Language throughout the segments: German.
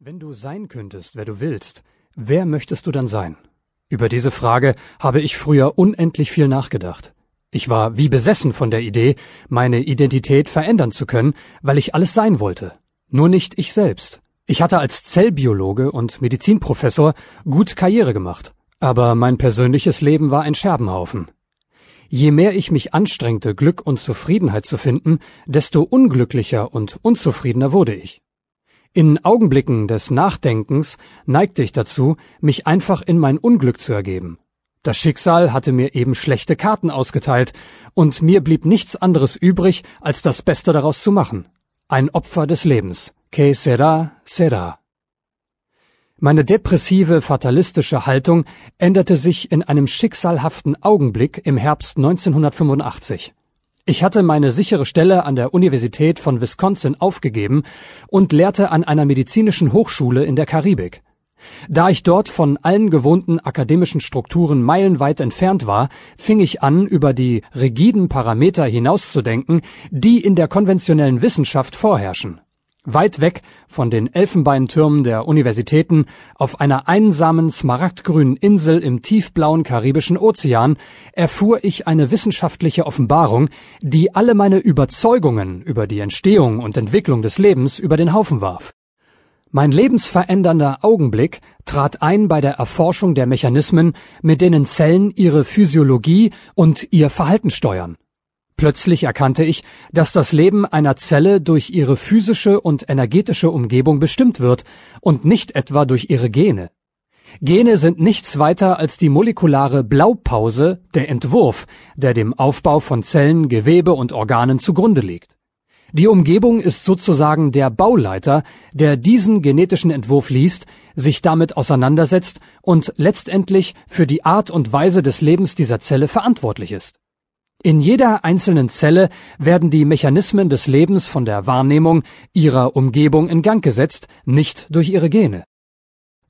Wenn du sein könntest, wer du willst, wer möchtest du dann sein? Über diese Frage habe ich früher unendlich viel nachgedacht. Ich war wie besessen von der Idee, meine Identität verändern zu können, weil ich alles sein wollte. Nur nicht ich selbst. Ich hatte als Zellbiologe und Medizinprofessor gut Karriere gemacht, aber mein persönliches Leben war ein Scherbenhaufen. Je mehr ich mich anstrengte, Glück und Zufriedenheit zu finden, desto unglücklicher und unzufriedener wurde ich. In Augenblicken des Nachdenkens neigte ich dazu, mich einfach in mein Unglück zu ergeben. Das Schicksal hatte mir eben schlechte Karten ausgeteilt, und mir blieb nichts anderes übrig, als das Beste daraus zu machen. Ein Opfer des Lebens. Que sera, sera. Meine depressive, fatalistische Haltung änderte sich in einem schicksalhaften Augenblick im Herbst 1985. Ich hatte meine sichere Stelle an der Universität von Wisconsin aufgegeben und lehrte an einer medizinischen Hochschule in der Karibik. Da ich dort von allen gewohnten akademischen Strukturen meilenweit entfernt war, fing ich an, über die rigiden Parameter hinauszudenken, die in der konventionellen Wissenschaft vorherrschen. Weit weg von den Elfenbeintürmen der Universitäten auf einer einsamen smaragdgrünen Insel im tiefblauen karibischen Ozean erfuhr ich eine wissenschaftliche Offenbarung, die alle meine Überzeugungen über die Entstehung und Entwicklung des Lebens über den Haufen warf. Mein lebensverändernder Augenblick trat ein bei der Erforschung der Mechanismen, mit denen Zellen ihre Physiologie und ihr Verhalten steuern. Plötzlich erkannte ich, dass das Leben einer Zelle durch ihre physische und energetische Umgebung bestimmt wird und nicht etwa durch ihre Gene. Gene sind nichts weiter als die molekulare Blaupause, der Entwurf, der dem Aufbau von Zellen, Gewebe und Organen zugrunde liegt. Die Umgebung ist sozusagen der Bauleiter, der diesen genetischen Entwurf liest, sich damit auseinandersetzt und letztendlich für die Art und Weise des Lebens dieser Zelle verantwortlich ist. In jeder einzelnen Zelle werden die Mechanismen des Lebens von der Wahrnehmung ihrer Umgebung in Gang gesetzt, nicht durch ihre Gene.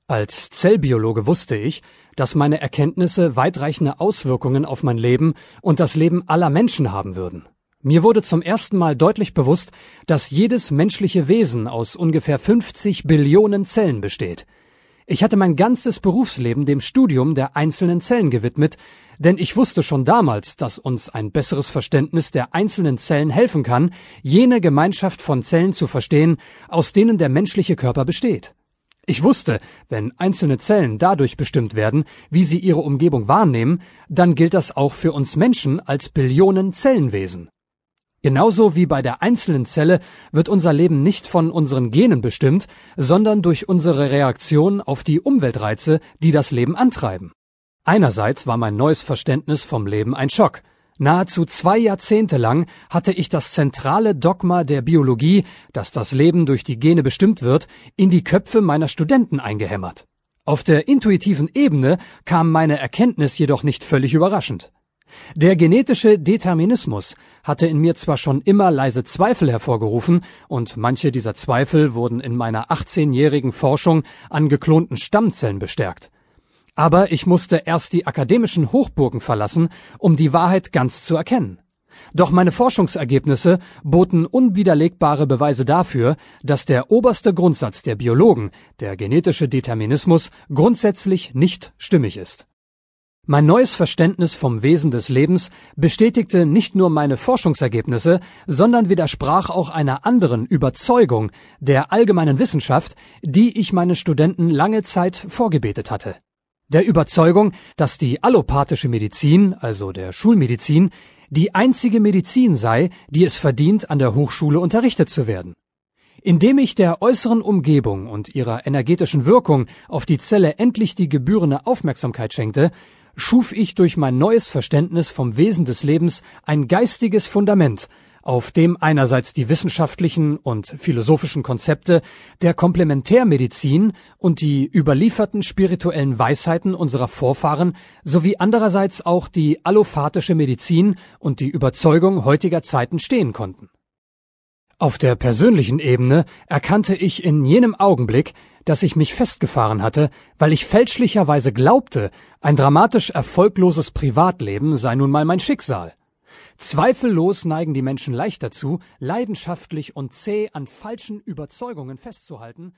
Als Zellbiologe wusste ich, dass meine Erkenntnisse weitreichende Auswirkungen auf mein Leben und das Leben aller Menschen haben würden. Mir wurde zum ersten Mal deutlich bewusst, dass jedes menschliche Wesen aus ungefähr 50 Billionen Zellen besteht. Ich hatte mein ganzes Berufsleben dem Studium der einzelnen Zellen gewidmet, denn ich wusste schon damals, dass uns ein besseres Verständnis der einzelnen Zellen helfen kann, jene Gemeinschaft von Zellen zu verstehen, aus denen der menschliche Körper besteht. Ich wusste, wenn einzelne Zellen dadurch bestimmt werden, wie sie ihre Umgebung wahrnehmen, dann gilt das auch für uns Menschen als Billionen Zellenwesen. Genauso wie bei der einzelnen Zelle wird unser Leben nicht von unseren Genen bestimmt, sondern durch unsere Reaktion auf die Umweltreize, die das Leben antreiben. Einerseits war mein neues Verständnis vom Leben ein Schock. Nahezu zwei Jahrzehnte lang hatte ich das zentrale Dogma der Biologie, dass das Leben durch die Gene bestimmt wird, in die Köpfe meiner Studenten eingehämmert. Auf der intuitiven Ebene kam meine Erkenntnis jedoch nicht völlig überraschend. Der genetische Determinismus hatte in mir zwar schon immer leise Zweifel hervorgerufen, und manche dieser Zweifel wurden in meiner 18-jährigen Forschung an geklonten Stammzellen bestärkt. Aber ich musste erst die akademischen Hochburgen verlassen, um die Wahrheit ganz zu erkennen. Doch meine Forschungsergebnisse boten unwiderlegbare Beweise dafür, dass der oberste Grundsatz der Biologen, der genetische Determinismus, grundsätzlich nicht stimmig ist. Mein neues Verständnis vom Wesen des Lebens bestätigte nicht nur meine Forschungsergebnisse, sondern widersprach auch einer anderen Überzeugung der allgemeinen Wissenschaft, die ich meinen Studenten lange Zeit vorgebetet hatte der Überzeugung, dass die allopathische Medizin, also der Schulmedizin, die einzige Medizin sei, die es verdient, an der Hochschule unterrichtet zu werden. Indem ich der äußeren Umgebung und ihrer energetischen Wirkung auf die Zelle endlich die gebührende Aufmerksamkeit schenkte, schuf ich durch mein neues Verständnis vom Wesen des Lebens ein geistiges Fundament, auf dem einerseits die wissenschaftlichen und philosophischen Konzepte der Komplementärmedizin und die überlieferten spirituellen Weisheiten unserer Vorfahren sowie andererseits auch die allopathische Medizin und die Überzeugung heutiger Zeiten stehen konnten. Auf der persönlichen Ebene erkannte ich in jenem Augenblick, dass ich mich festgefahren hatte, weil ich fälschlicherweise glaubte, ein dramatisch erfolgloses Privatleben sei nun mal mein Schicksal. Zweifellos neigen die Menschen leicht dazu, leidenschaftlich und zäh an falschen Überzeugungen festzuhalten